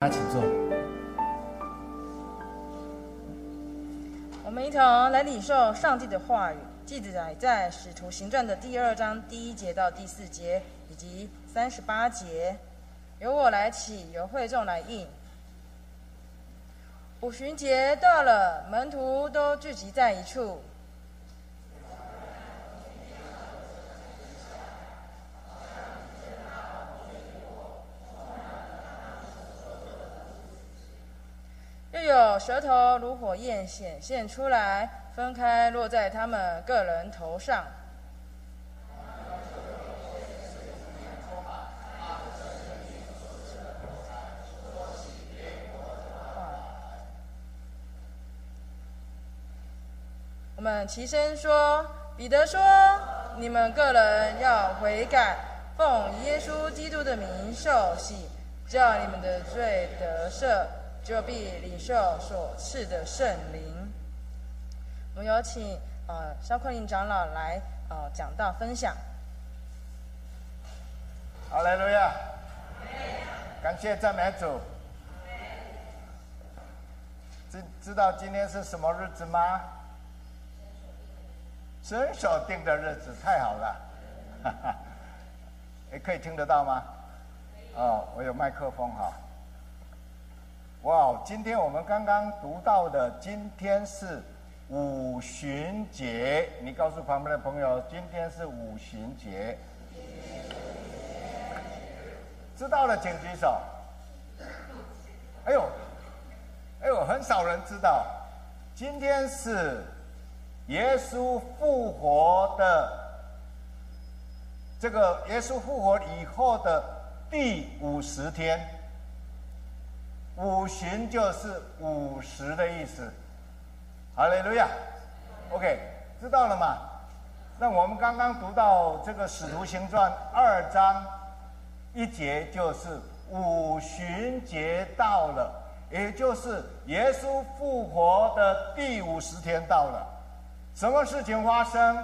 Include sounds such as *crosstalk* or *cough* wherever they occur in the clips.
大家请坐。我们一同来领受上帝的话语，记载在《使徒行传》的第二章第一节到第四节，以及三十八节。由我来起，由会众来应。五旬节到了，门徒都聚集在一处。又有舌头如火焰显现出来，分开落在他们个人头上。我们齐声说：“彼得说，你们个人要悔改，奉耶稣基督的名受洗，叫你们的罪得赦。”就必领受所赐的圣灵。我们有请呃肖坤林长老来呃讲道分享。好嘞，路亚，感谢赞美主。知知道今天是什么日子吗？伸手定的日子，太好了。哈 *laughs* 哈，哎，可以听得到吗？哦，我有麦克风哈。哇，今天我们刚刚读到的，今天是五旬节。你告诉旁边的朋友，今天是五旬节。知道了，请举手。哎呦，哎呦，很少人知道，今天是耶稣复活的这个耶稣复活以后的第五十天。五旬就是五十的意思，好嘞路亚，OK，知道了吗？那我们刚刚读到这个《使徒行传》二章一节，就是五旬节到了，也就是耶稣复活的第五十天到了，什么事情发生？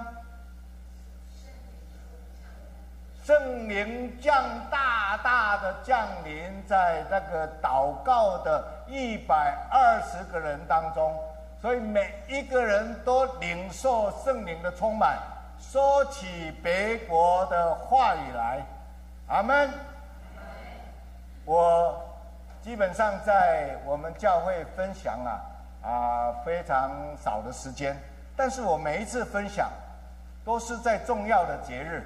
圣灵降大大的降临在那个祷告的一百二十个人当中，所以每一个人都领受圣灵的充满，说起别国的话语来。阿门。我基本上在我们教会分享啊啊非常少的时间，但是我每一次分享都是在重要的节日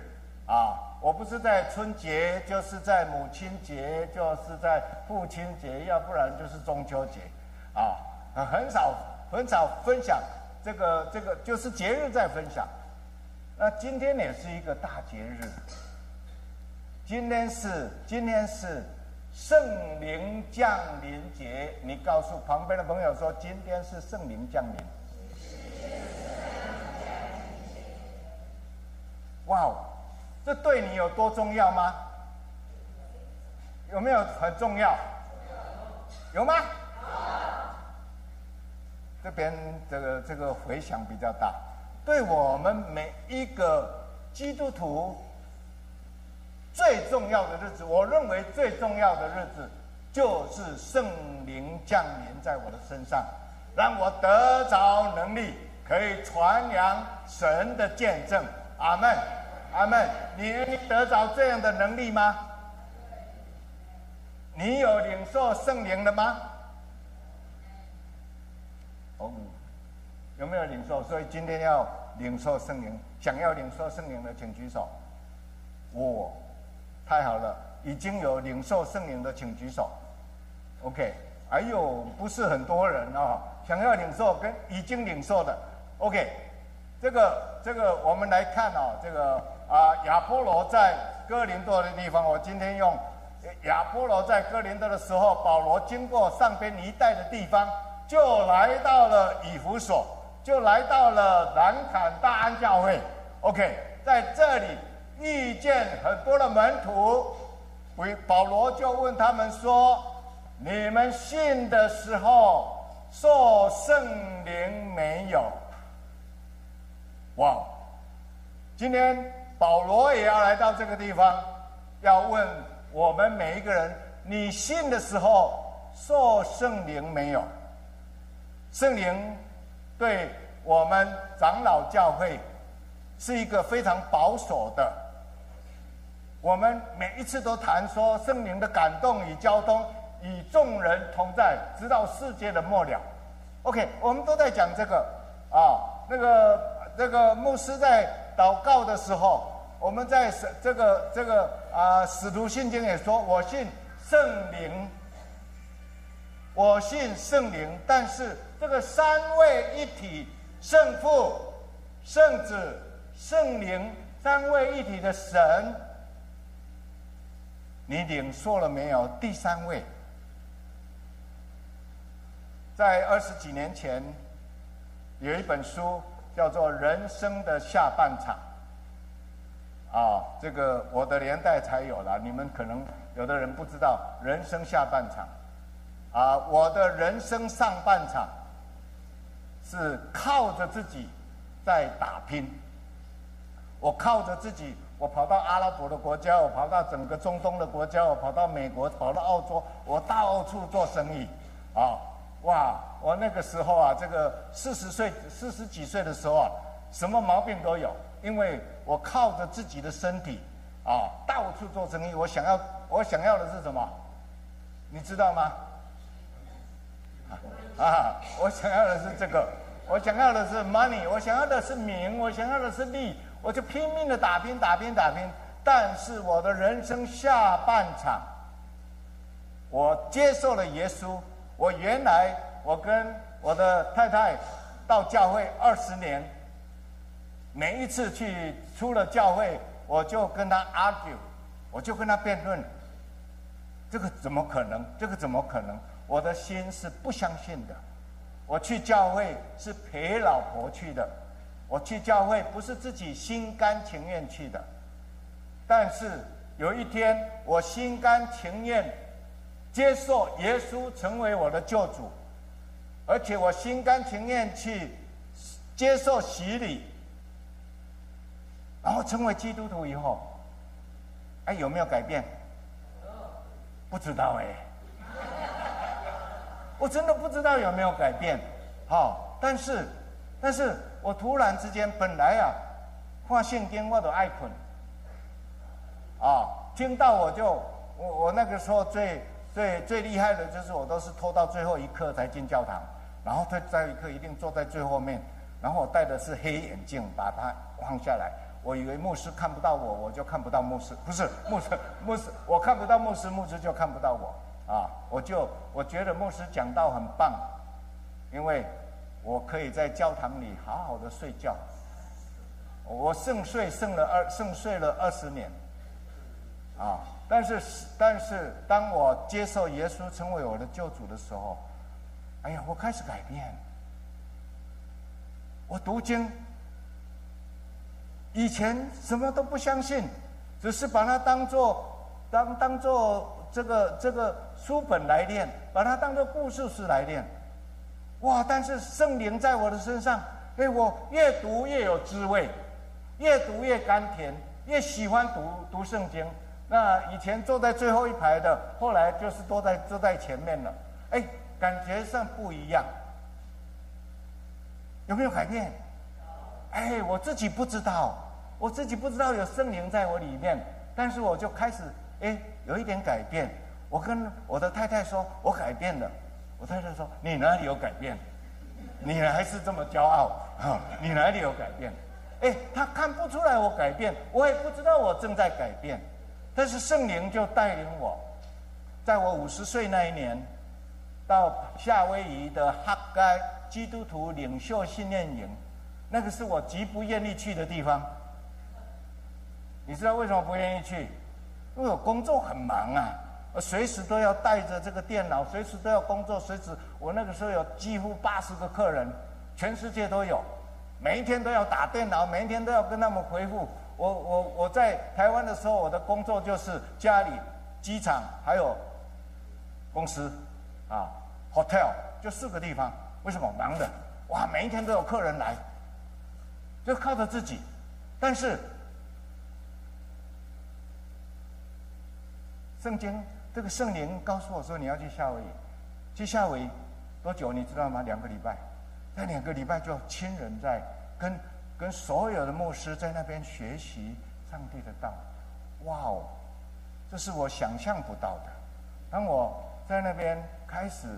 啊。我不是在春节，就是在母亲节，就是在父亲节，要不然就是中秋节，啊，很少很少分享这个这个，就是节日在分享。那今天也是一个大节日，今天是今天是圣灵降临节，你告诉旁边的朋友说，今天是圣灵降临。哇哦！这对你有多重要吗？有没有很重要？有吗？这边这个这个回响比较大。对我们每一个基督徒最重要的日子，我认为最重要的日子就是圣灵降临在我的身上，让我得着能力，可以传扬神的见证。阿门。阿门！你得着这样的能力吗？你有领受圣灵了吗？哦，有没有领受？所以今天要领受圣灵，想要领受圣灵的，请举手。我，太好了，已经有领受圣灵的，请举手。OK，还有不是很多人啊，想要领受跟已经领受的，OK，这个这个我们来看啊，这个。啊，亚波罗在哥林多的地方，我今天用亚波罗在哥林多的时候，保罗经过上边一带的地方，就来到了以弗所，就来到了南坎大安教会。OK，在这里遇见很多的门徒，为保罗就问他们说：“你们信的时候受圣灵没有？”哇，今天。保罗也要来到这个地方，要问我们每一个人：你信的时候受圣灵没有？圣灵对我们长老教会是一个非常保守的。我们每一次都谈说圣灵的感动与交通，与众人同在，直到世界的末了。OK，我们都在讲这个啊，那个那个牧师在祷告的时候。我们在这这个这个啊，使徒信经也说，我信圣灵，我信圣灵。但是这个三位一体，圣父、圣子、圣灵三位一体的神，你领受了没有？第三位，在二十几年前，有一本书叫做《人生的下半场》。啊，这个我的年代才有了，你们可能有的人不知道，人生下半场，啊，我的人生上半场是靠着自己在打拼。我靠着自己，我跑到阿拉伯的国家，我跑到整个中东的国家，我跑到美国，跑到澳洲，我到处做生意，啊，哇，我那个时候啊，这个四十岁、四十几岁的时候啊，什么毛病都有。因为我靠着自己的身体，啊，到处做生意。我想要，我想要的是什么？你知道吗？啊，我想要的是这个，我想要的是 money，我想要的是名，我想要的是利，我就拼命的打拼，打拼，打拼。但是我的人生下半场，我接受了耶稣。我原来我跟我的太太到教会二十年。每一次去出了教会，我就跟他 argue，我就跟他辩论，这个怎么可能？这个怎么可能？我的心是不相信的。我去教会是陪老婆去的，我去教会不是自己心甘情愿去的。但是有一天，我心甘情愿接受耶稣成为我的救主，而且我心甘情愿去接受洗礼。然后成为基督徒以后，哎，有没有改变？不知道哎，我真的不知道有没有改变。好，但是，但是我突然之间，本来啊，画圣经我都爱困，啊，听到我就，我我那个时候最最最厉害的就是我都是拖到最后一刻才进教堂，然后他在一刻一定坐在最后面，然后我戴的是黑眼镜，把它放下来。我以为牧师看不到我，我就看不到牧师。不是牧师，*laughs* 牧师我看不到牧师，牧师就看不到我。啊，我就我觉得牧师讲道很棒，因为我可以在教堂里好好的睡觉。我圣睡圣了二圣睡了二十年，啊，但是但是当我接受耶稣成为我的救主的时候，哎呀，我开始改变。我读经。以前什么都不相信，只是把它当做当当做这个这个书本来念，把它当做故事书来念。哇！但是圣灵在我的身上，哎，我越读越有滋味，越读越甘甜，越喜欢读读圣经。那以前坐在最后一排的，后来就是坐在坐在前面了。哎，感觉上不一样，有没有改变？哎，我自己不知道。我自己不知道有圣灵在我里面，但是我就开始哎有一点改变。我跟我的太太说，我改变了。我太太说：“你哪里有改变？你还是这么骄傲啊？你哪里有改变？”哎，他看不出来我改变，我也不知道我正在改变。但是圣灵就带领我，在我五十岁那一年，到夏威夷的哈该基督徒领袖训练营，那个是我极不愿意去的地方。你知道为什么不愿意去？因为我工作很忙啊，我随时都要带着这个电脑，随时都要工作，随时我那个时候有几乎八十个客人，全世界都有，每一天都要打电脑，每一天都要跟他们回复。我我我在台湾的时候，我的工作就是家里、机场还有公司啊，hotel 就四个地方。为什么忙的？哇，每一天都有客人来，就靠着自己，但是。圣经这个圣灵告诉我说你要去夏威夷，去夏威夷多久你知道吗？两个礼拜，那两个礼拜就亲人在跟跟所有的牧师在那边学习上帝的道。哇哦，这是我想象不到的。当我在那边开始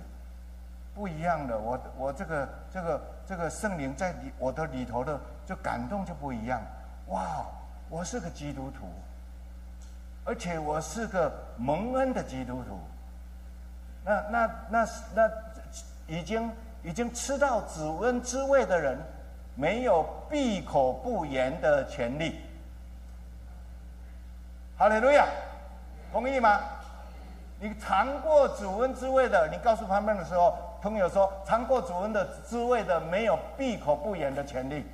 不一样的，我我这个这个这个圣灵在里我的里头的就感动就不一样。哇，我是个基督徒。而且我是个蒙恩的基督徒，那那那那已经已经吃到子恩之味的人，没有闭口不言的权利。哈利路亚，同意吗？你尝过主恩之味的，你告诉他们的时候，朋友说尝过主恩的滋味的，没有闭口不言的权利。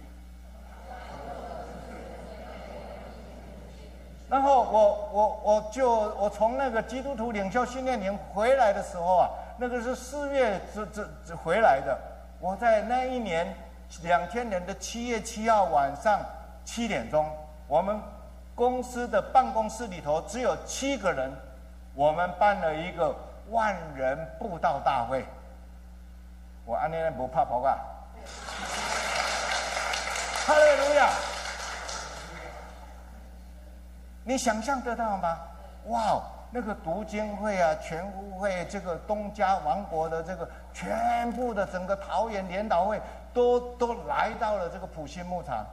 然后我我我就我从那个基督徒领袖训练营回来的时候啊，那个是四月这这这回来的。我在那一年两千年的七月七号晚上七点钟，我们公司的办公室里头只有七个人，我们办了一个万人布道大会。我安尼不怕跑啊！哈利路亚！你想象得到吗？哇，那个读经会啊，全屋会，这个东家王国的这个全部的整个桃园联导会，都都来到了这个普兴牧场，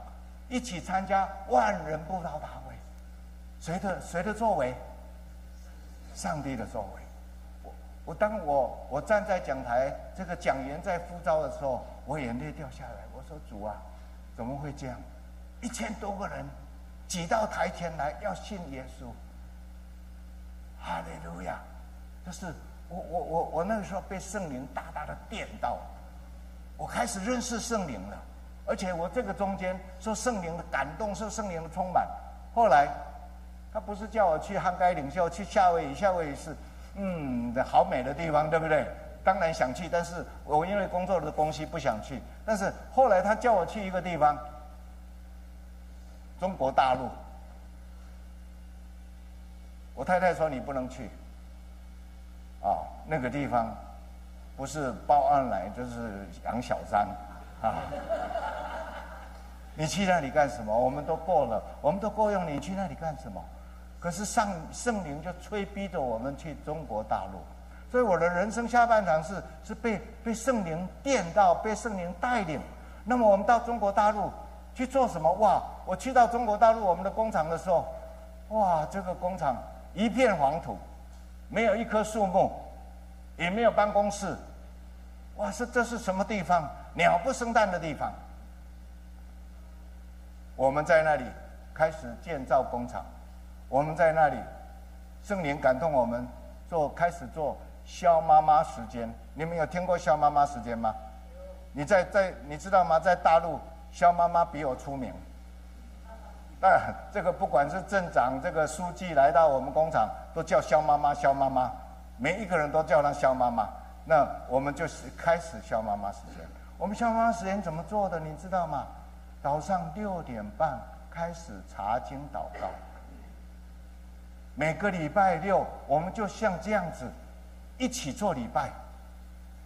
一起参加万人布道大会。谁的谁的作为？上帝的作为。我当我我站在讲台，这个讲员在呼召的时候，我眼泪掉下来。我说主啊，怎么会这样？一千多个人。挤到台前来要信耶稣，哈利路亚！就是我我我我那个时候被圣灵大大的电到，我开始认识圣灵了，而且我这个中间受圣灵的感动，受圣灵的充满。后来他不是叫我去汉该领袖，去夏威夷，夏威夷是嗯的好美的地方，对不对？当然想去，但是我因为工作的关系不想去。但是后来他叫我去一个地方。中国大陆，我太太说你不能去，啊，那个地方不是报案来就是养小三，啊，你去那里干什么？我们都过了，我们都够用，你去那里干什么？可是上圣灵就催逼着我们去中国大陆，所以我的人生下半场是是被被圣灵电到，被圣灵带领。那么我们到中国大陆。去做什么？哇！我去到中国大陆我们的工厂的时候，哇，这个工厂一片黄土，没有一棵树木，也没有办公室，哇！这这是什么地方？鸟不生蛋的地方。我们在那里开始建造工厂，我们在那里，圣灵感动我们做开始做肖妈妈时间。你们有听过肖妈妈时间吗？你在在你知道吗？在大陆。肖妈妈比我出名，当然这个不管是镇长、这个书记来到我们工厂，都叫肖妈妈、肖妈妈，每一个人都叫她肖妈妈。那我们就是开始肖妈妈时间。我们肖妈妈时间怎么做的？你知道吗？早上六点半开始查经祷告，每个礼拜六我们就像这样子一起做礼拜，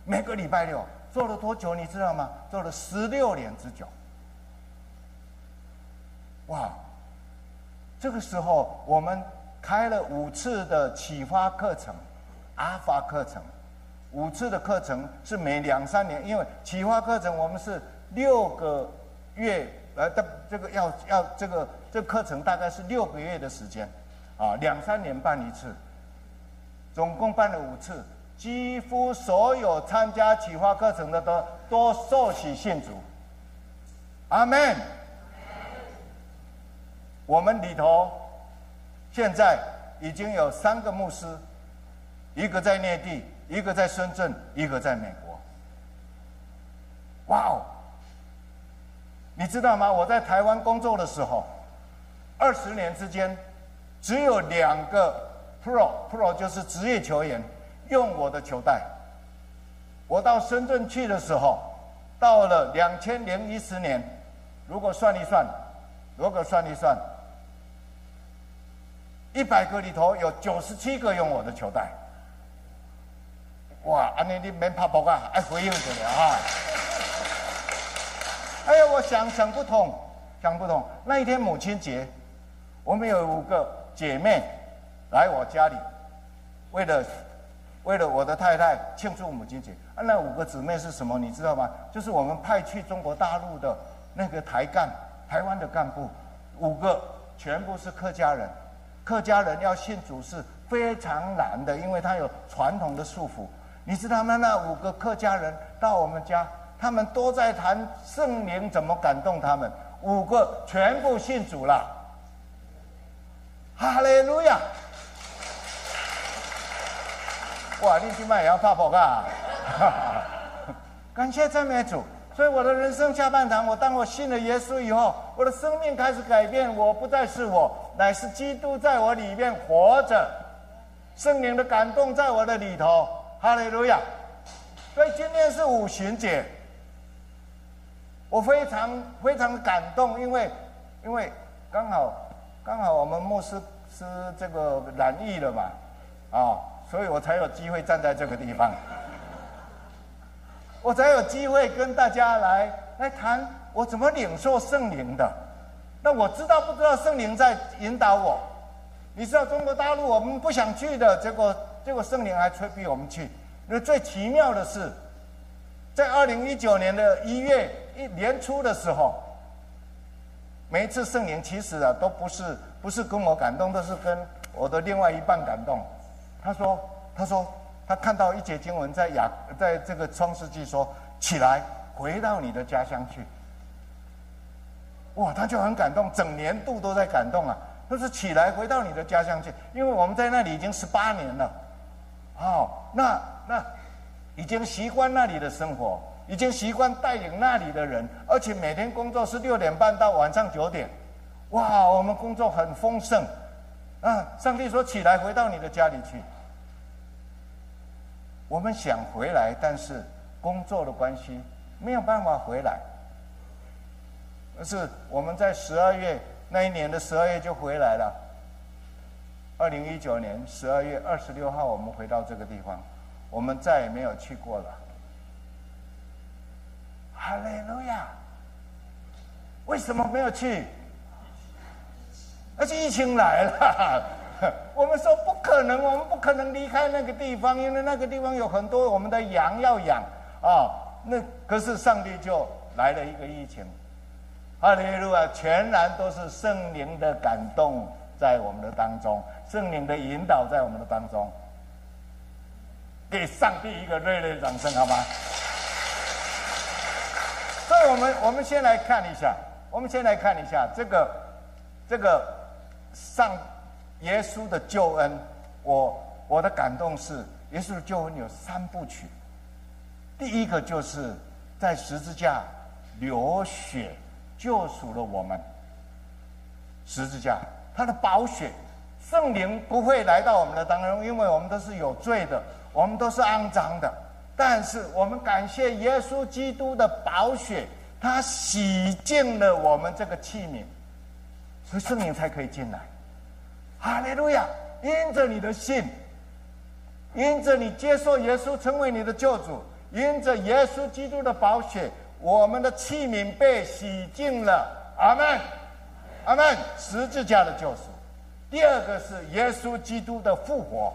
每个礼拜六做了多久？你知道吗？做了十六年之久。哇！这个时候我们开了五次的启发课程，阿法课程，五次的课程是每两三年，因为启发课程我们是六个月，呃，的这个要要这个这课程大概是六个月的时间，啊，两三年办一次，总共办了五次，几乎所有参加企划课程的都都受洗信主，阿门。我们里头现在已经有三个牧师，一个在内地，一个在深圳，一个在美国。哇哦！你知道吗？我在台湾工作的时候，二十年之间，只有两个 pro pro 就是职业球员用我的球带。我到深圳去的时候，到了两千零一十年，如果算一算，如果算一算。一百个里头有九十七个用我的球袋，哇，安尼你免拍搏啊，爱回应着了啊！哎呀，我想想不通，想不通。那一天母亲节，我们有五个姐妹来我家里，为了为了我的太太庆祝母亲节。啊，那五个姊妹是什么？你知道吗？就是我们派去中国大陆的那个台干，台湾的干部，五个全部是客家人。客家人要信主是非常难的，因为他有传统的束缚。你知道吗？那五个客家人到我们家，他们都在谈圣灵怎么感动他们。五个全部信主了，哈利路亚！哇，你今晚也要发报啊！*laughs* 感谢赞美主。所以我的人生下半场，我当我信了耶稣以后，我的生命开始改变。我不再是我，乃是基督在我里面活着，圣灵的感动在我的里头。哈利路亚！所以今天是五旬节，我非常非常的感动，因为因为刚好刚好我们牧师是这个染疫了嘛，啊，所以我才有机会站在这个地方。*laughs* 我才有机会跟大家来来谈我怎么领受圣灵的。那我知道不知道圣灵在引导我？你知道中国大陆我们不想去的结果，结果圣灵还催逼我们去。那最奇妙的是，在二零一九年的一月一年初的时候，每一次圣灵其实啊都不是不是跟我感动，都是跟我的另外一半感动。他说他说。他看到一节经文在雅，在这个创世纪说：“起来，回到你的家乡去。”哇，他就很感动，整年度都在感动啊。他说：“起来，回到你的家乡去，因为我们在那里已经十八年了。哦，那那已经习惯那里的生活，已经习惯带领那里的人，而且每天工作是六点半到晚上九点。哇，我们工作很丰盛。啊，上帝说：起来，回到你的家里去。”我们想回来，但是工作的关系没有办法回来。而是我们在十二月那一年的十二月就回来了。二零一九年十二月二十六号，我们回到这个地方，我们再也没有去过了。哈利路亚！为什么没有去？而且疫情来了。*laughs* 我们说不可能，我们不可能离开那个地方，因为那个地方有很多我们的羊要养啊。那可是上帝就来了一个疫情，哈利路亚，全然都是圣灵的感动在我们的当中，圣灵的引导在我们的当中。给上帝一个热烈的掌声，好吗？所以我们我们先来看一下，我们先来看一下这个这个上。耶稣的救恩，我我的感动是，耶稣的救恩有三部曲。第一个就是在十字架流血救赎了我们。十字架，他的宝血，圣灵不会来到我们的当中，因为我们都是有罪的，我们都是肮脏的。但是我们感谢耶稣基督的宝血，他洗净了我们这个器皿，所以圣灵才可以进来。哈利路亚！因着你的信，因着你接受耶稣成为你的救主，因着耶稣基督的宝血，我们的器皿被洗净了。阿门，阿门。十字架的救赎。第二个是耶稣基督的复活，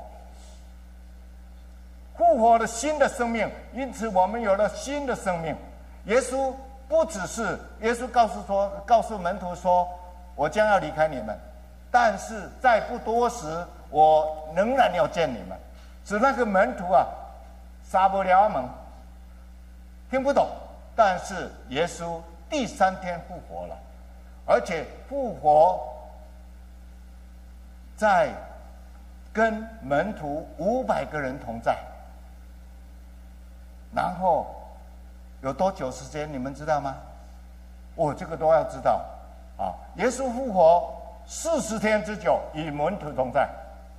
复活的新的生命，因此我们有了新的生命。耶稣不只是耶稣告诉说，告诉门徒说：“我将要离开你们。”但是在不多时，我仍然要见你们。是那个门徒啊，撒不了门，听不懂。但是耶稣第三天复活了，而且复活在跟门徒五百个人同在。然后有多久时间？你们知道吗？我这个都要知道啊！耶稣复活。四十天之久，与门徒同在，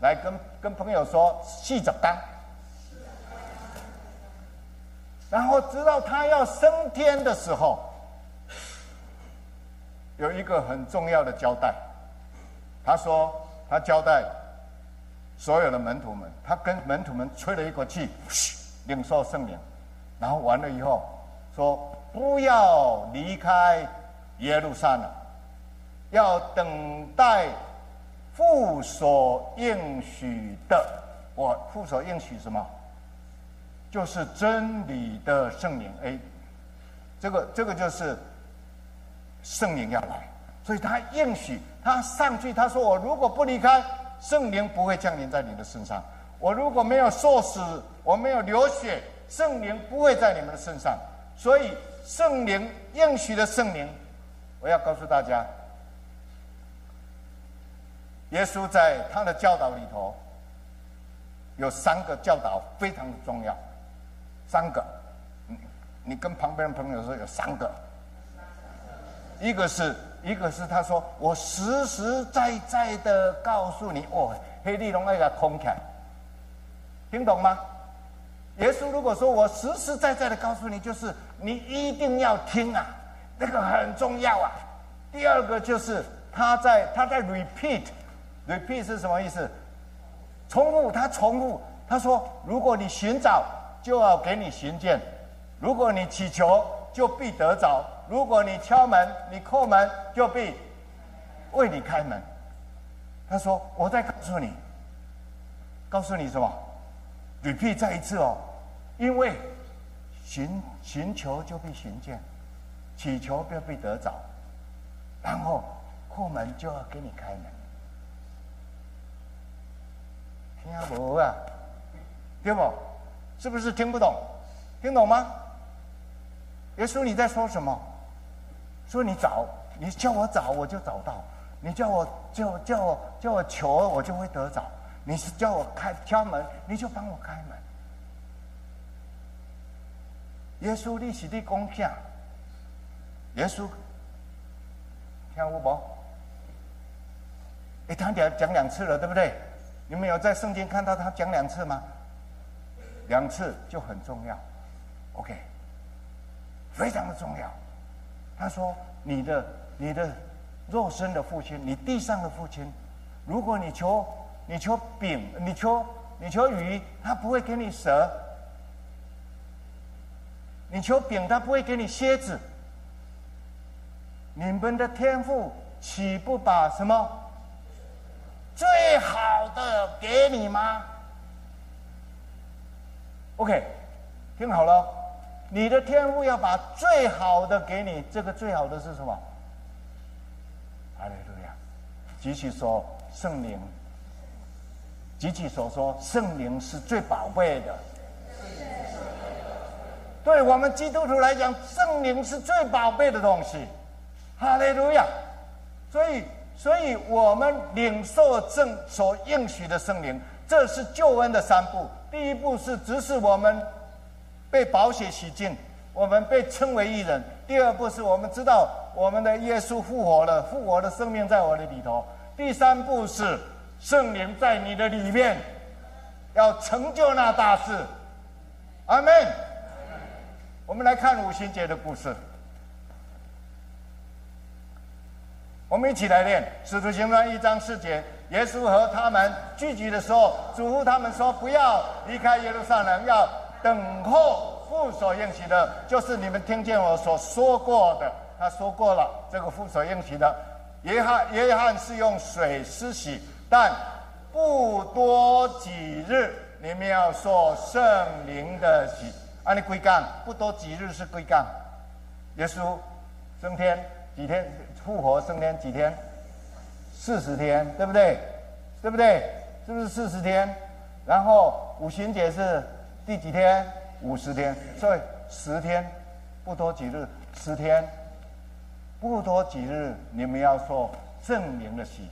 来跟跟朋友说细着干。然后直到他要升天的时候，有一个很重要的交代。他说他交代所有的门徒们，他跟门徒们吹了一口气，领受圣灵，然后完了以后说不要离开耶路撒冷，要等待父所应许的。我父所应许什么？就是真理的圣灵。哎，这个这个就是圣灵要来，所以他应许他上去，他说我如果不离开，圣灵不会降临在你的身上。我如果没有受死，我没有流血，圣灵不会在你们的身上。所以圣灵应许的圣灵，我要告诉大家，耶稣在他的教导里头有三个教导非常的重要，三个，你你跟旁边的朋友说有三个，一个是一个是他说我实实在在的告诉你，哦，黑利龙那个空起来。听懂吗？耶稣如果说我实实在在的告诉你，就是你一定要听啊，那个很重要啊。第二个就是他在他在 repeat，repeat 是什么意思？重复，他重复，他说：如果你寻找，就要给你寻见；如果你祈求，就必得着；如果你敲门，你叩门，就必为你开门。他说：我再告诉你，告诉你什么屡辟再一次哦，因为寻寻求就必寻见，祈求就被得着，然后后门就要给你开门。听不啊？对不？是不是听不懂？听懂吗？耶稣你在说什么？说你找，你叫我找我就找到，你叫我叫叫我叫我求我就会得着。你是叫我开敲门，你就帮我开门。耶稣，你是你讲啥？耶稣，听我不？哎，他讲讲两次了，对不对？你们有在圣经看到他讲两次吗？两次就很重要，OK，非常的重要。他说：“你的你的肉身的父亲，你地上的父亲，如果你求。”你求饼，你求你求鱼，他不会给你蛇；你求饼，他不会给你蝎子。你们的天赋岂不把什么最好的给你吗？OK，听好了，你的天赋要把最好的给你。这个最好的是什么？阿利路亚！继续说圣灵。及其所说，圣灵是最宝贝的。对我们基督徒来讲，圣灵是最宝贝的东西。哈利路亚！所以，所以我们领受正所应许的圣灵，这是救恩的三步。第一步是指使我们被宝血洗净，我们被称为义人；第二步是我们知道我们的耶稣复活了，复活的生命在我的里头；第三步是。圣灵在你的里面，要成就那大事。阿门。我们来看五旬节的故事。我们一起来念《使徒行传》一章四节。耶稣和他们聚集的时候，嘱咐他们说：“不要离开耶路撒冷，要等候父所应许的，就是你们听见我所说过的。”他说过了，这个父所应许的。约翰，约翰是用水施洗。但不多几日，你们要受圣灵的洗。按你归杠，不多几日是归杠。耶稣升天几天？复活升天几天？四十天，对不对？对不对？是不是四十天？然后五旬节是第几天？五十天，所以十天，不多几日，十天，不多几日，你们要受圣灵的洗。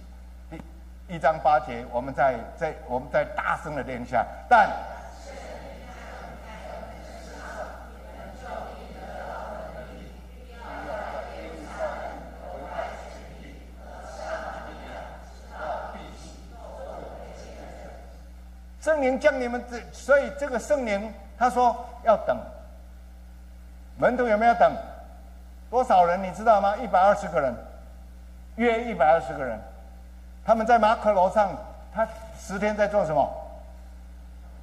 一章八节，我们再再我们再大声的念一下。但圣灵将你们这，所以这个圣灵他说要等。门徒有没有等？多少人你知道吗？一百二十个人，约一百二十个人。他们在马可楼上，他十天在做什么？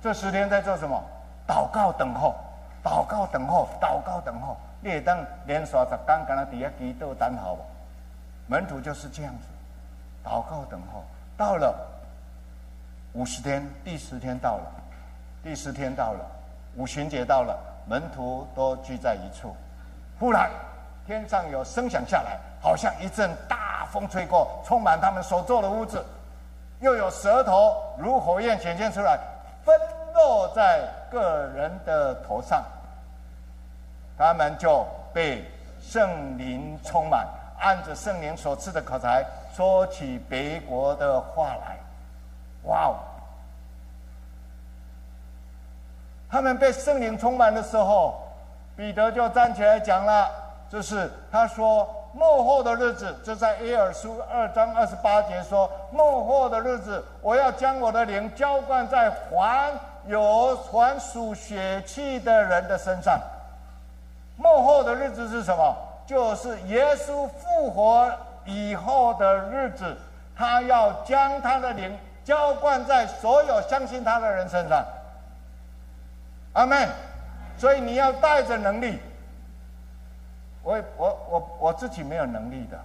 这十天在做什么？祷告等候，祷告等候，祷告等候。你会当连续十天，敢若伫遐祈祷等候？门徒就是这样子，祷告等候。到了五十天，第十天到了，第十天到了，五旬节到了，门徒都聚在一处。忽然，天上有声响下来，好像一阵大风吹过，充满他们所坐的屋子。又有舌头如火焰显现出来，分落在个人的头上。他们就被圣灵充满，按着圣灵所赐的口才，说起别国的话来。哇哦！他们被圣灵充满的时候，彼得就站起来讲了，就是他说：“末后的日子，就在耶尔书二章二十八节说，末后的日子，我要将我的灵浇灌在还有传属血气的人的身上。”幕后的日子是什么？就是耶稣复活以后的日子，他要将他的灵浇灌在所有相信他的人身上。阿门。所以你要带着能力。我我我我自己没有能力的，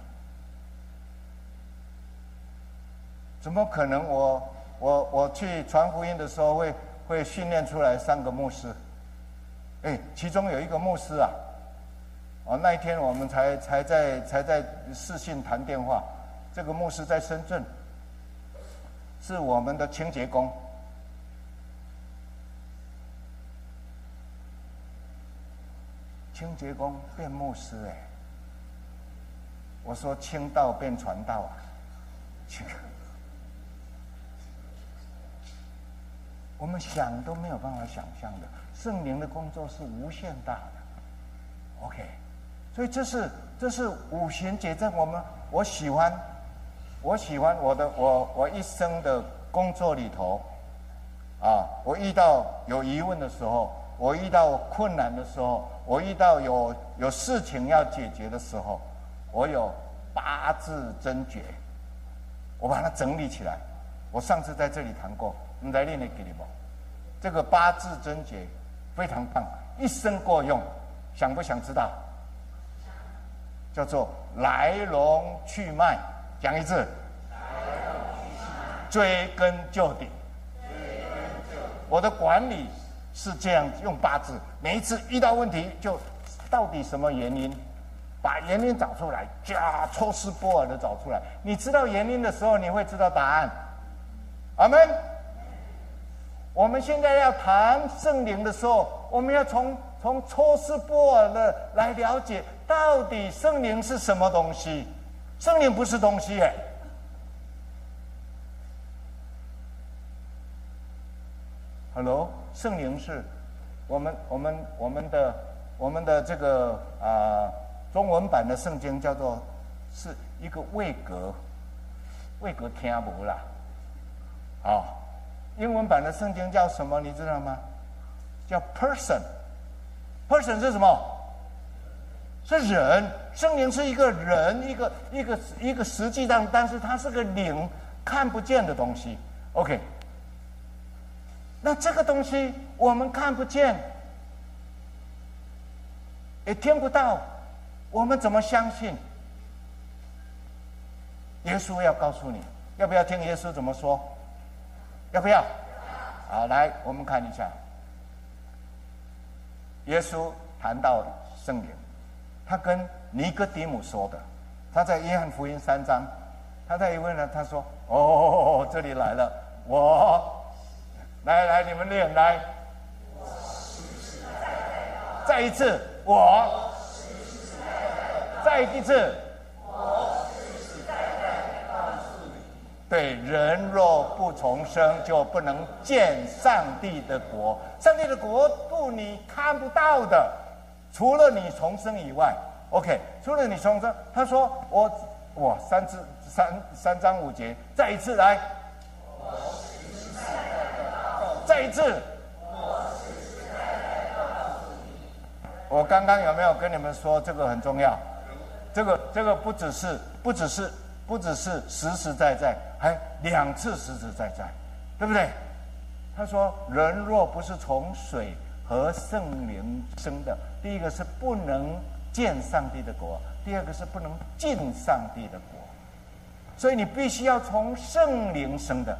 怎么可能？我我我去传福音的时候，会会训练出来三个牧师。哎，其中有一个牧师啊。哦，那一天我们才才在才在视讯谈电话，这个牧师在深圳，是我们的清洁工，清洁工变牧师哎，我说清道变传道啊，*laughs* 我们想都没有办法想象的，圣灵的工作是无限大的，OK。所以这是这是五行节，在我们我喜欢，我喜欢我的我我一生的工作里头，啊，我遇到有疑问的时候，我遇到困难的时候，我遇到有有事情要解决的时候，我有八字真诀，我把它整理起来。我上次在这里谈过，你来练练给你们。这个八字真诀非常棒，一生够用，想不想知道？叫做来龙去脉，讲一次。追根究底。我的管理是这样用八字，每一次遇到问题就到底什么原因，把原因找出来，加抽丝剥茧的找出来。你知道原因的时候，你会知道答案。阿门。我们现在要谈圣灵的时候，我们要从从抽丝剥茧的来了解。到底圣灵是什么东西？圣灵不是东西耶。Hello，圣灵是我们我们我们的我们的这个啊中文版的圣经叫做是一个位格，位格听不啦？啊，英文版的圣经叫什么？你知道吗？叫 person，person 是什么？是人，圣灵是一个人，一个一个一个实际上，但是它是个灵，看不见的东西。OK，那这个东西我们看不见，也听不到，我们怎么相信？耶稣要告诉你，要不要听耶稣怎么说？要不要？好，来，我们看一下，耶稣谈到圣灵。他跟尼哥底母说的，他在约翰福音三章，他在一问呢，他说：“哦，这里来了，我来来，你们练来，再一次，我。再一次，我对，人若不重生，就不能见上帝的国。上帝的国度你看不到的。”除了你重生以外，OK，除了你重生，他说我我三次三三章五节，再一次来，再一次，我刚刚有没有跟你们说这个很重要？这个这个不只是不只是不只是实实在在，还两次实实在在，对不对？他说人若不是从水。和圣灵生的。第一个是不能见上帝的国，第二个是不能进上帝的国。所以你必须要从圣灵生的。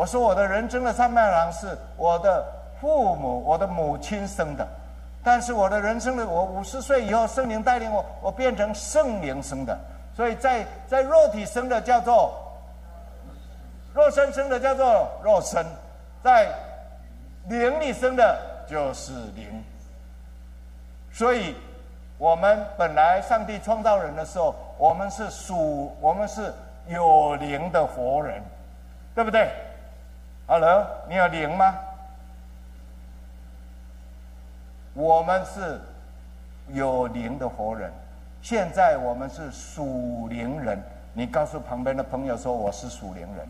我说我的人生的三半郎是我的父母、我的母亲生的，但是我的人生的我五十岁以后，圣灵带领我，我变成圣灵生的。所以在在肉体生的叫做肉身生的叫做肉身，在灵里生的就是灵。所以，我们本来上帝创造人的时候，我们是属我们是有灵的活人，对不对？好了，你有灵吗？我们是有灵的活人。现在我们是属灵人，你告诉旁边的朋友说我是属灵人，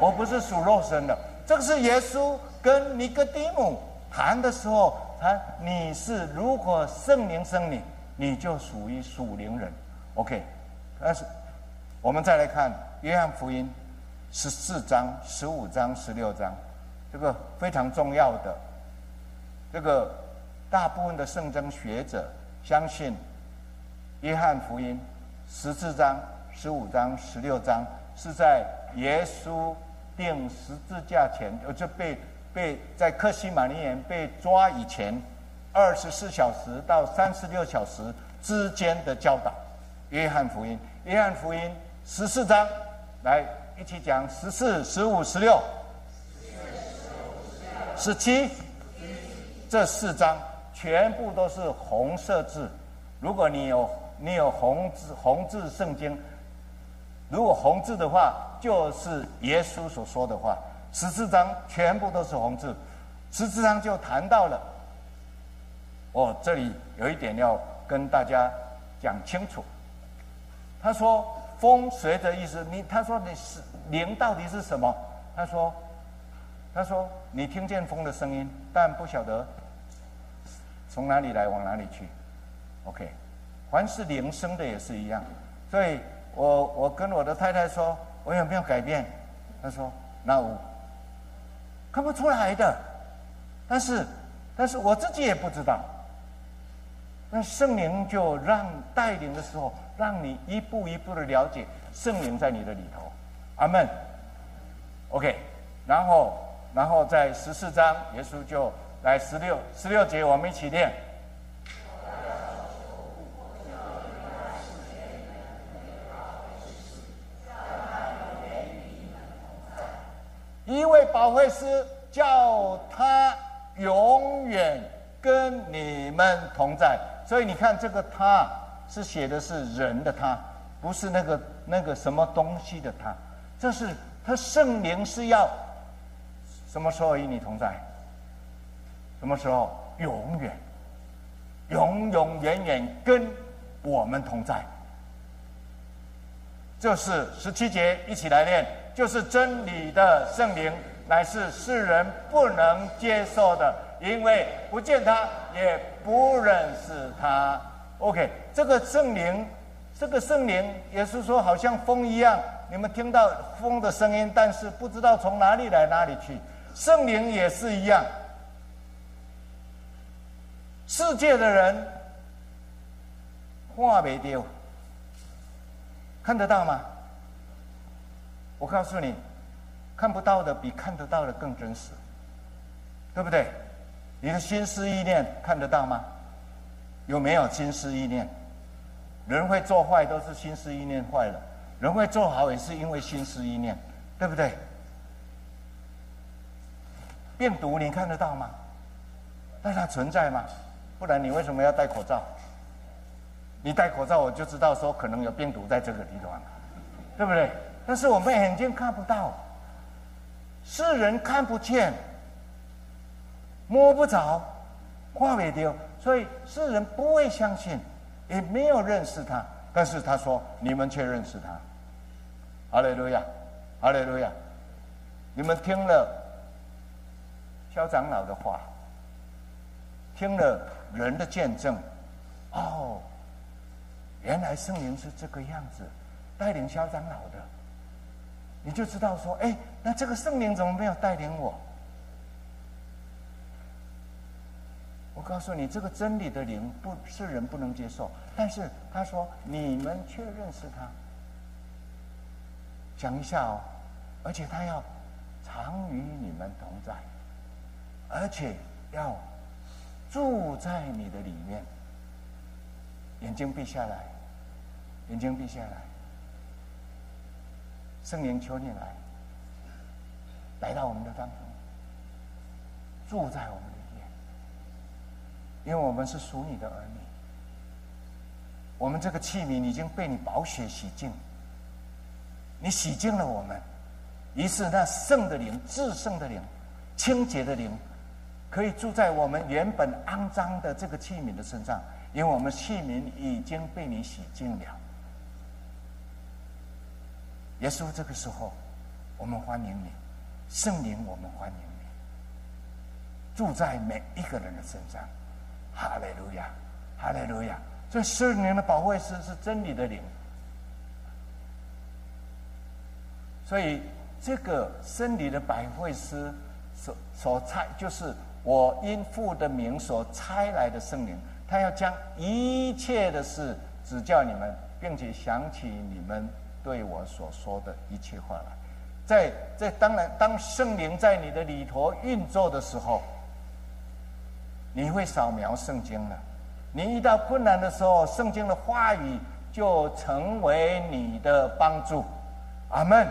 我不是属肉身的。这个是耶稣跟尼哥底母谈的时候，谈你是如果圣灵生你，你就属于属灵人。OK，但是我们再来看约翰福音十四章、十五章、十六章，这个非常重要的，这个大部分的圣经学者。相信约翰福音十四章、十五章、十六章是在耶稣钉十字架前，呃，就被被在克西马尼园被抓以前二十四小时到三十六小时之间的教导。约翰福音，约翰福音十四章，来一起讲十四、十五、十六、十七，这四章。全部都是红色字。如果你有你有红字红字圣经，如果红字的话，就是耶稣所说的话。十四章全部都是红字，十四章就谈到了。哦，这里有一点要跟大家讲清楚。他说“风随着意思”，你他说你是灵到底是什么？他说他说你听见风的声音，但不晓得。从哪里来，往哪里去？OK，凡是灵生的也是一样。所以我我跟我的太太说，我有没有改变？她说那我看不出来的。但是但是我自己也不知道。那圣灵就让带领的时候，让你一步一步的了解圣灵在你的里头。阿门。OK，然后然后在十四章，耶稣就。来十六十六节，我们一起念。一位保惠师叫他永远跟你们同在，所以你看这个“他”是写的是人的“他”，不是那个那个什么东西的“他”。这是他圣灵是要什么时候与你同在？什么时候？永远，永永远远跟我们同在。这是十七节，一起来念。就是真理的圣灵，乃是世人不能接受的，因为不见他，也不认识他。OK，这个圣灵，这个圣灵也是说，好像风一样，你们听到风的声音，但是不知道从哪里来，哪里去。圣灵也是一样。世界的人话没丢，看得到吗？我告诉你，看不到的比看得到的更真实，对不对？你的心思意念看得到吗？有没有心思意念？人会做坏都是心思意念坏了，人会做好也是因为心思意念，对不对？病毒你看得到吗？但它存在吗？不然你为什么要戴口罩？你戴口罩，我就知道说可能有病毒在这个地方，对不对？但是我们眼睛看不到，世人看不见，摸不着，话没丢，所以世人不会相信，也没有认识他。但是他说，你们却认识他。阿雷路亚，阿雷路亚，你们听了肖长老的话，听了。人的见证，哦，原来圣灵是这个样子带领肖长老的，你就知道说，哎，那这个圣灵怎么没有带领我？我告诉你，这个真理的灵不是人不能接受，但是他说你们却认识他。想一下哦，而且他要常与你们同在，而且要住在你的里面。眼睛闭下来，眼睛闭下来。圣灵求你来，来到我们的当中，住在我们，因为我们是属你的儿女，我们这个器皿已经被你宝血洗净。你洗净了我们，于是那圣的灵、至圣的灵、清洁的灵，可以住在我们原本肮脏的这个器皿的身上，因为我们器皿已经被你洗净了。耶稣，这个时候，我们欢迎你，圣灵，我们欢迎你，住在每一个人的身上。哈利路亚，哈利路亚！这圣灵的保惠师是真理的灵。所以，这个生理的百会师所所差，就是我因父的名所差来的圣灵，他要将一切的事指教你们，并且想起你们对我所说的一切话来。在在当然，当圣灵在你的里头运作的时候，你会扫描圣经了。你遇到困难的时候，圣经的话语就成为你的帮助。阿门。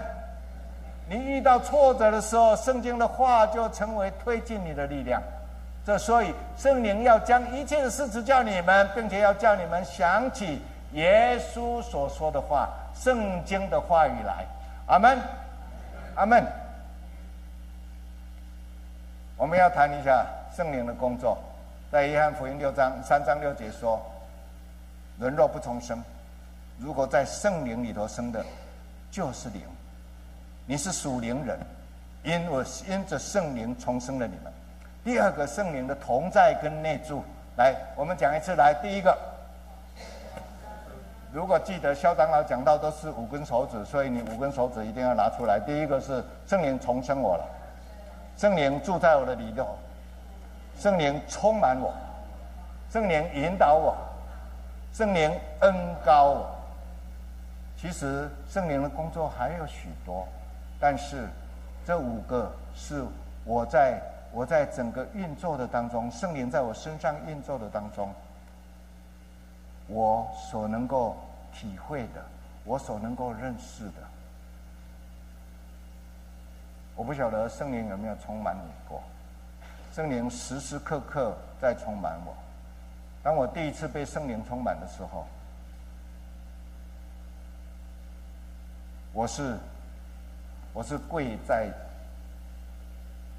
你遇到挫折的时候，圣经的话就成为推进你的力量。这所以圣灵要将一切的事指教你们，并且要叫你们想起耶稣所说的话、圣经的话语来。阿门，阿门。我们要谈一下圣灵的工作，在约翰福音六章三章六节说：“人若不重生，如果在圣灵里头生的，就是灵。”你是属灵人，因我因着圣灵重生了你们。第二个圣灵的同在跟内住，来，我们讲一次。来，第一个，如果记得肖长老讲到都是五根手指，所以你五根手指一定要拿出来。第一个是圣灵重生我了，圣灵住在我的里头，圣灵充满我，圣灵引导我，圣灵恩高我。其实圣灵的工作还有许多。但是，这五个是我在我在整个运作的当中，圣灵在我身上运作的当中，我所能够体会的，我所能够认识的。我不晓得圣灵有没有充满你过，圣灵时时刻刻在充满我。当我第一次被圣灵充满的时候，我是。我是跪在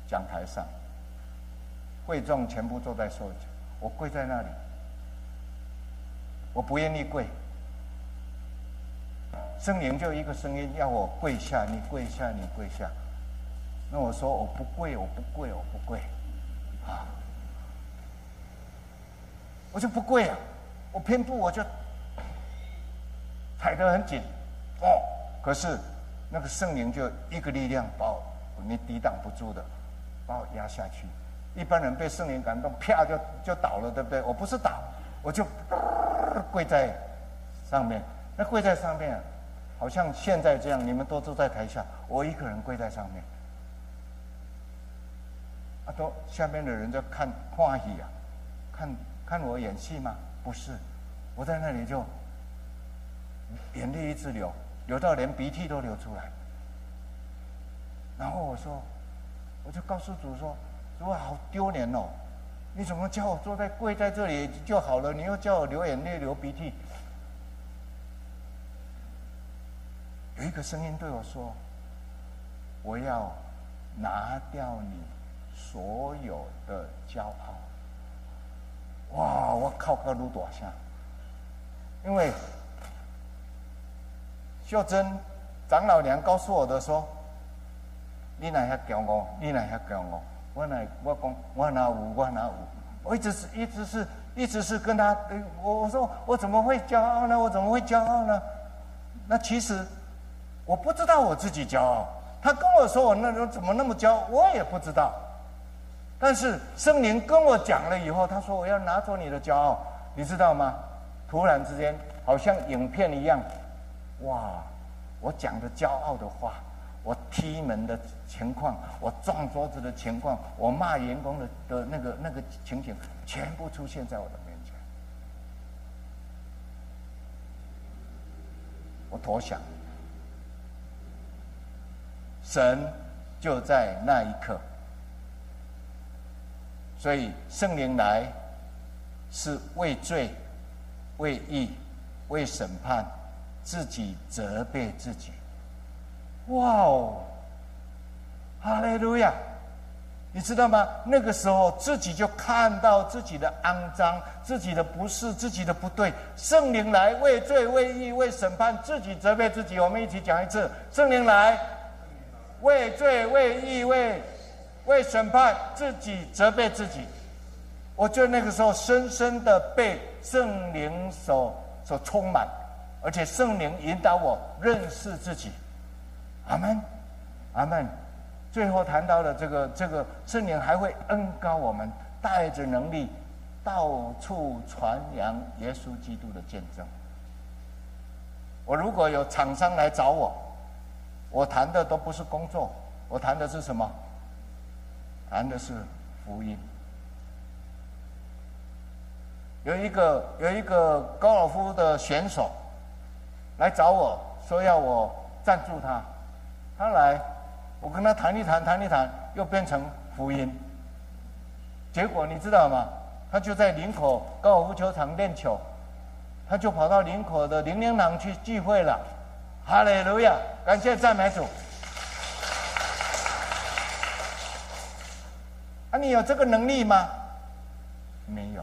讲台上，会众全部坐在受讲，我跪在那里，我不愿意跪，圣灵就一个声音要我跪下，你跪下，你跪下，那我说我不跪，我不跪，我不跪，啊，我就不跪啊，我偏不我就踩得很紧，哦，可是。那个圣灵就一个力量把我，你抵挡不住的，把我压下去。一般人被圣灵感动，啪就就倒了，对不对？我不是倒，我就跪在上面。那跪在上面，好像现在这样，你们都坐在台下，我一个人跪在上面。他说下面的人在看话语啊，看看我演戏吗？不是，我在那里就眼泪一直流。流到连鼻涕都流出来，然后我说，我就告诉主说：“主啊，好丢脸哦！你怎么叫我坐在跪在这里就好了？你又叫我流眼泪、流鼻涕。”有一个声音对我说：“我要拿掉你所有的骄傲。”哇！我靠个撸多下，因为。秀珍长老娘告诉我的说：“你哪遐强哦？你哪遐强哦？我哪我讲我哪有我哪有？我一直是一直是一直是跟他，我我说我怎么会骄傲呢？我怎么会骄傲呢？那其实我不知道我自己骄傲。他跟我说我那时候怎么那么骄傲，我也不知道。但是圣灵跟我讲了以后，他说我要拿走你的骄傲，你知道吗？突然之间，好像影片一样，哇！我讲的骄傲的话，我踢门的情况，我撞桌子的情况，我骂员工的的那个那个情景，全部出现在我的面前。我投降，神就在那一刻。所以圣灵来是为罪、为义、为审判，自己责备自己。哇哦，哈利路亚！你知道吗？那个时候自己就看到自己的肮脏、自己的不是、自己的不对。圣灵来为罪、为义、为审判，自己责备自己。我们一起讲一次：圣灵来为罪、为义、为。为审判自己，责备自己，我觉得那个时候深深的被圣灵所所充满，而且圣灵引导我认识自己。阿门，阿门。最后谈到了这个这个圣灵还会恩高我们，带着能力到处传扬耶稣基督的见证。我如果有厂商来找我，我谈的都不是工作，我谈的是什么？谈的是福音。有一个有一个高尔夫的选手来找我说要我赞助他，他来，我跟他谈一谈谈一谈，又变成福音。结果你知道吗？他就在林口高尔夫球场练球，他就跑到林口的灵灵堂去聚会了。哈利路亚，感谢赞美主。啊，你有这个能力吗？没有，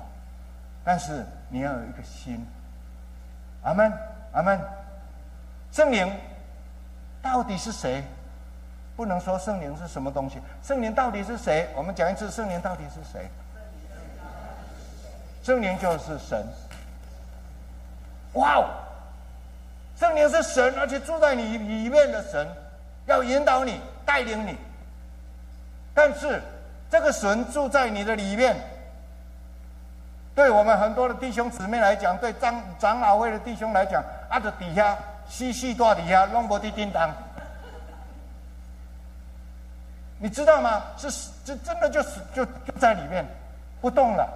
但是你要有一个心。阿门，阿门。圣灵到底是谁？不能说圣灵是什么东西。圣灵到底是谁？我们讲一次，圣灵到底是谁？圣灵就是神。哇哦！圣灵是神，而且住在你里面的神，要引导你、带领你。但是。这个神住在你的里面，对我们很多的弟兄姊妹来讲，对长长老会的弟兄来讲，啊，这底下细细大底下弄不的叮当，你知道吗？是这真的就是就就在里面不动了。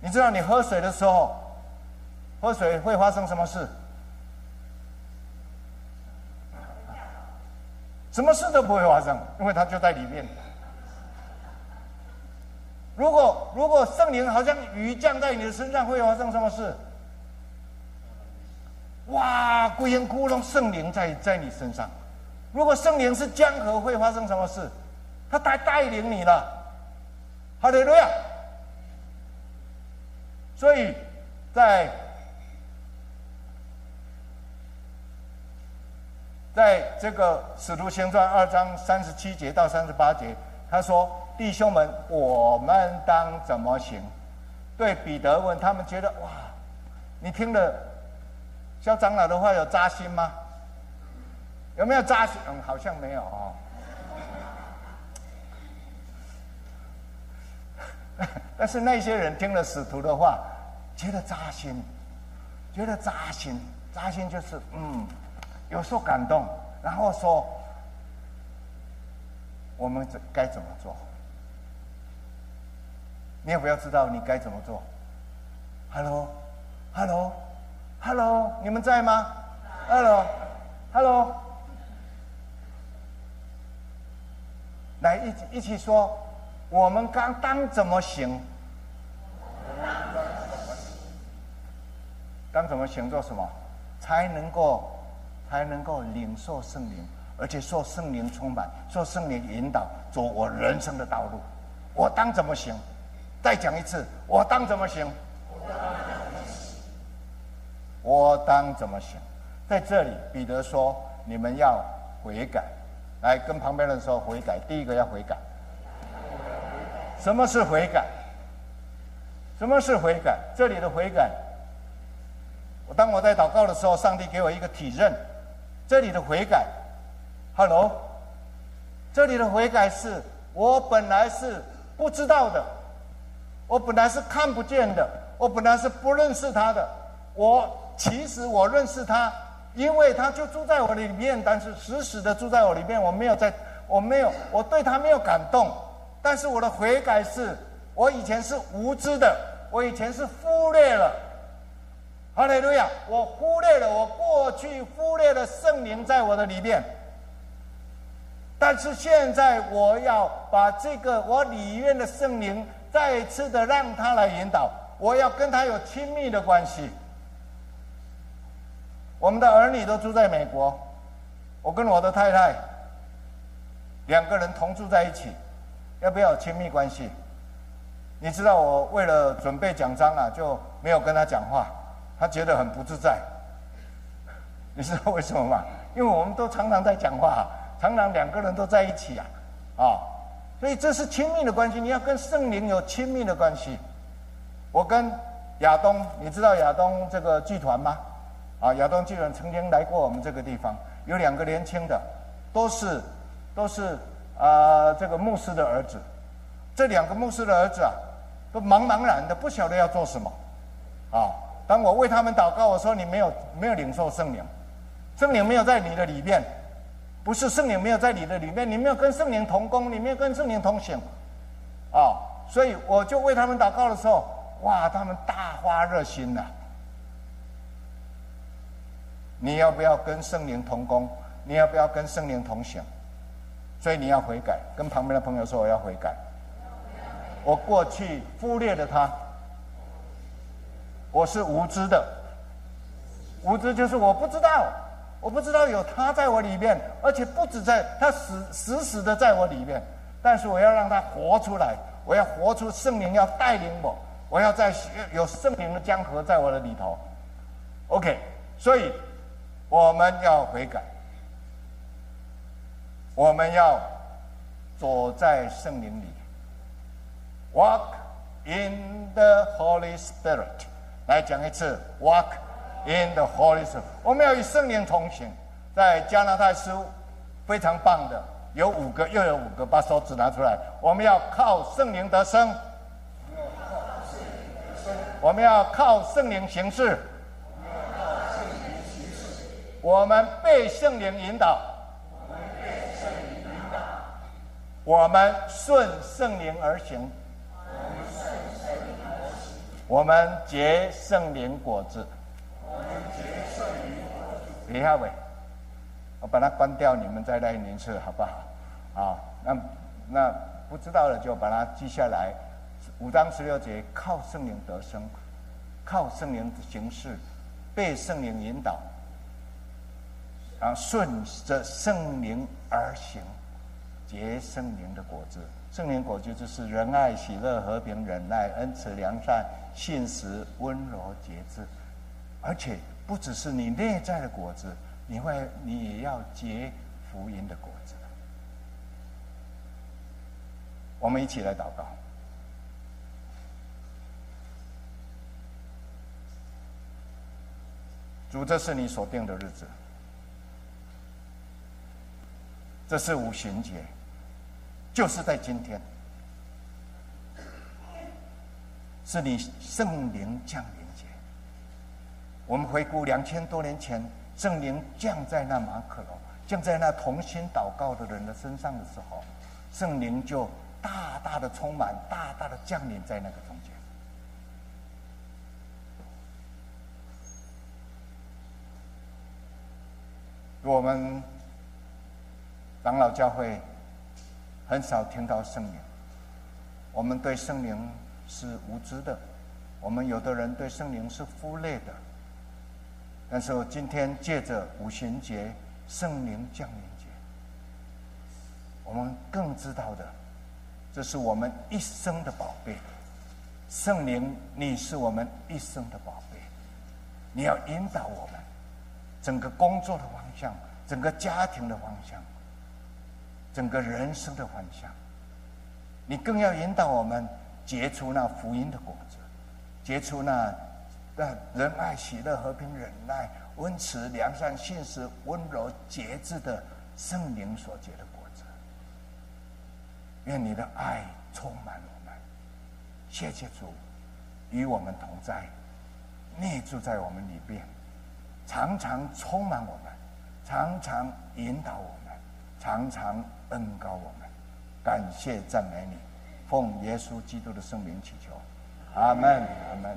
你知道你喝水的时候，喝水会发生什么事？什么事都不会发生，因为它就在里面。如果如果圣灵好像雨降在你的身上，会发生什么事？哇，孤烟窟窿，圣灵在在你身上。如果圣灵是江河，会发生什么事？他带带领你了，哈利路亚。所以，在在这个使徒行传二章三十七节到三十八节，他说。弟兄们，我们当怎么行？对彼得问，他们觉得哇，你听了肖长老的话有扎心吗？有没有扎心？嗯，好像没有哦。*laughs* 但是那些人听了使徒的话，觉得扎心，觉得扎心，扎心就是嗯，有受感动，然后说我们怎该怎么做？你要不要知道你该怎么做？Hello，Hello，Hello，你们在吗？Hello，Hello，来一起一起说，我们刚当怎么行？当怎么行做什么？才能够才能够领受圣灵，而且受圣灵充满，受圣灵引导，走我人生的道路。我当怎么行？再讲一次，我当怎么行？我当怎么行？在这里，彼得说：“你们要悔改。”来跟旁边人说：“悔改。”第一个要悔改。什么是悔改？什么是悔改？这里的悔改，我当我在祷告的时候，上帝给我一个体认。这里的悔改，Hello，这里的悔改是我本来是。不知道的，我本来是看不见的，我本来是不认识他的。我其实我认识他，因为他就住在我里面，但是死死的住在我里面，我没有在，我没有，我对他没有感动。但是我的悔改是，我以前是无知的，我以前是忽略了。哈利路亚！我忽略了，我过去忽略了圣灵在我的里面。但是现在我要把这个我里面的圣灵再一次的让他来引导，我要跟他有亲密的关系。我们的儿女都住在美国，我跟我的太太两个人同住在一起，要不要有亲密关系？你知道我为了准备奖章啊，就没有跟他讲话。他觉得很不自在，你知道为什么吗？因为我们都常常在讲话，常常两个人都在一起啊，啊，所以这是亲密的关系。你要跟圣灵有亲密的关系。我跟亚东，你知道亚东这个剧团吗？啊，亚东剧团曾经来过我们这个地方，有两个年轻的，都是都是啊这个牧师的儿子。这两个牧师的儿子啊，都茫茫然的，不晓得要做什么，啊。当我为他们祷告，我说你没有没有领受圣灵，圣灵没有在你的里面，不是圣灵没有在你的里面，你没有跟圣灵同工，你没有跟圣灵同行，啊，所以我就为他们祷告的时候，哇，他们大发热心呐！你要不要跟圣灵同工？你要不要跟圣灵同行？所以你要悔改，跟旁边的朋友说我要悔改，我过去忽略了他。我是无知的，无知就是我不知道，我不知道有他在我里面，而且不止在他死死死的在我里面，但是我要让他活出来，我要活出圣灵要带领我，我要在有圣灵的江河在我的里头，OK，所以我们要悔改，我们要走在圣灵里，Walk in the Holy Spirit。来讲一次，Walk in the Holy Spirit。我们要与圣灵同行，在加拿大书非常棒的，有五个又有五个，把手指拿出来。我们要靠圣灵得生，我们要靠圣灵行事，我们被圣灵引导，我们顺圣灵而行。我们结圣灵果子。别。下伟，我把它关掉，你们再来一次，好不好？啊，那那不知道的就把它记下来。五章十六节，靠圣灵得生，靠圣灵的形式，被圣灵引导，然后顺着圣灵而行，结圣灵的果子。圣灵果子就是仁爱、喜乐、和平、忍耐、恩慈、良善。信实、温柔、节制，而且不只是你内在的果子，你会，你也要结福音的果子。我们一起来祷告。主，这是你所定的日子，这是五旬节，就是在今天。是你圣灵降。我们回顾两千多年前，圣灵降在那马可罗，降在那同心祷告的人的身上的时候，圣灵就大大的充满，大大的降临在那个中间。我们长老教会很少听到圣灵，我们对圣灵。是无知的，我们有的人对圣灵是忽略的。但是今天借着五旬节圣灵降临节，我们更知道的，这是我们一生的宝贝。圣灵，你是我们一生的宝贝，你要引导我们整个工作的方向，整个家庭的方向，整个人生的方向。你更要引导我们。结出那福音的果子，结出那但仁爱、喜乐、和平、忍耐、温慈、良善、信实、温柔、节制的圣灵所结的果子。愿你的爱充满我们。谢谢主，与我们同在，内住在我们里边，常常充满我们，常常引导我们，常常恩高我们。感谢赞美你，奉耶稣基督的圣名祈求，阿门，阿门。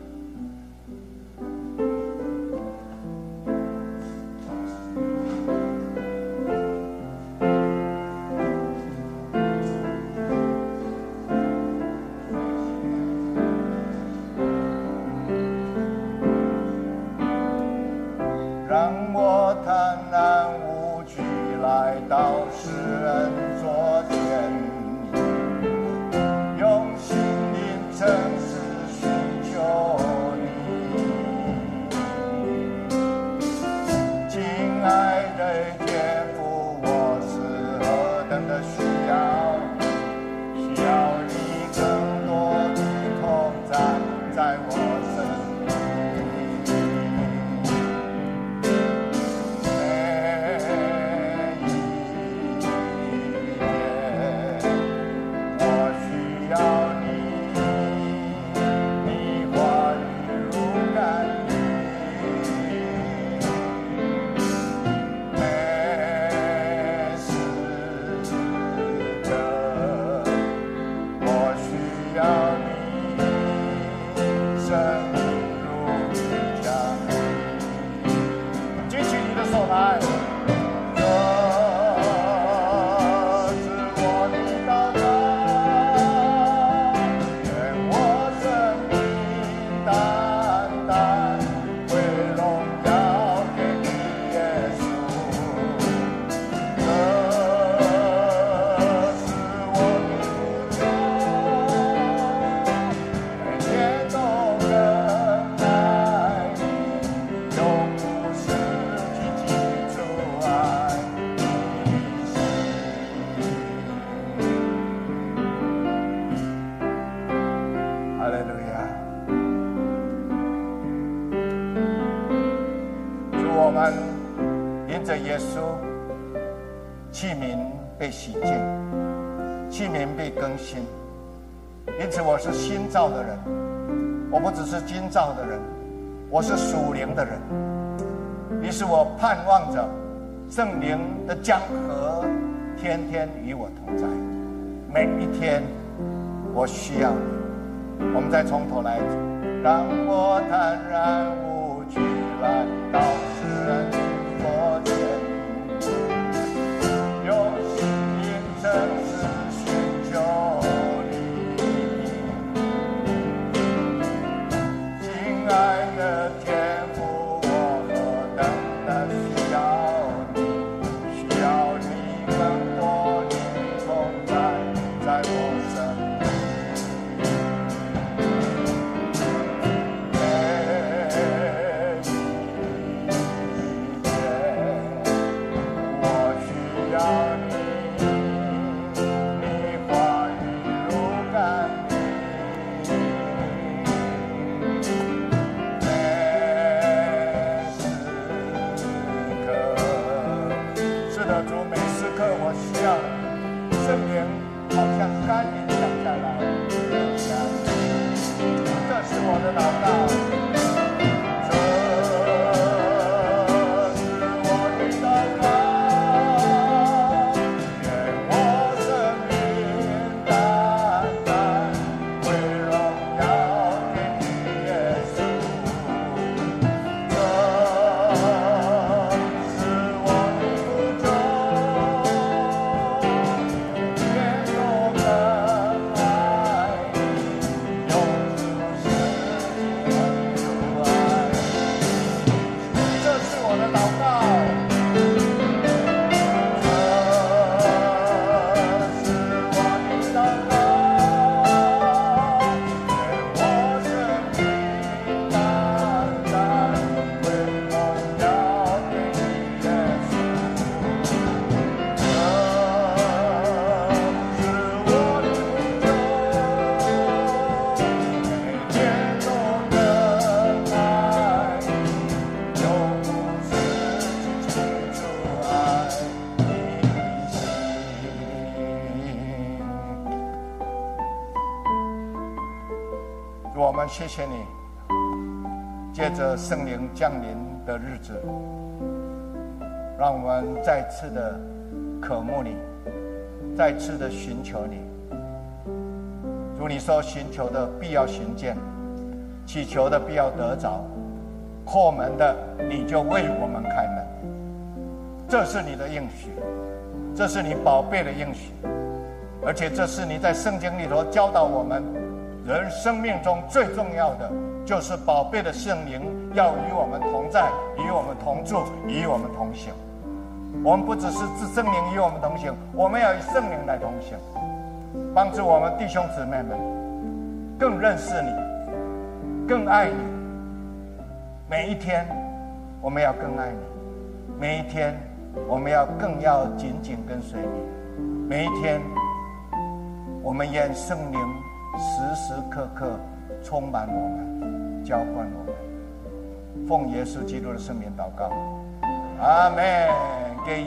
造的人，我不只是今造的人，我是属灵的人，于是我盼望着圣灵的江河天天与我同在，每一天我需要你。我们再从头来，让我坦然无惧来到谢谢你，借着圣灵降临的日子，让我们再次的渴慕你，再次的寻求你。如，你说寻求的必要寻见，祈求的必要得着，叩门的你就为我们开门。这是你的应许，这是你宝贝的应许，而且这是你在圣经里头教导我们，人生命中最重要的就是宝贝的圣灵要与我们同在，与我们同住，与我们同行。我们不只是自圣灵与我们同行，我们要与圣灵来同行，帮助我们弟兄姊妹们更认识你，更爱你。每一天，我们要更爱你；每一天，我们要更要紧紧跟随你；每一天，我们愿圣灵时时刻刻充满我们，浇灌我们。奉耶稣基督的圣名祷告，阿门。给。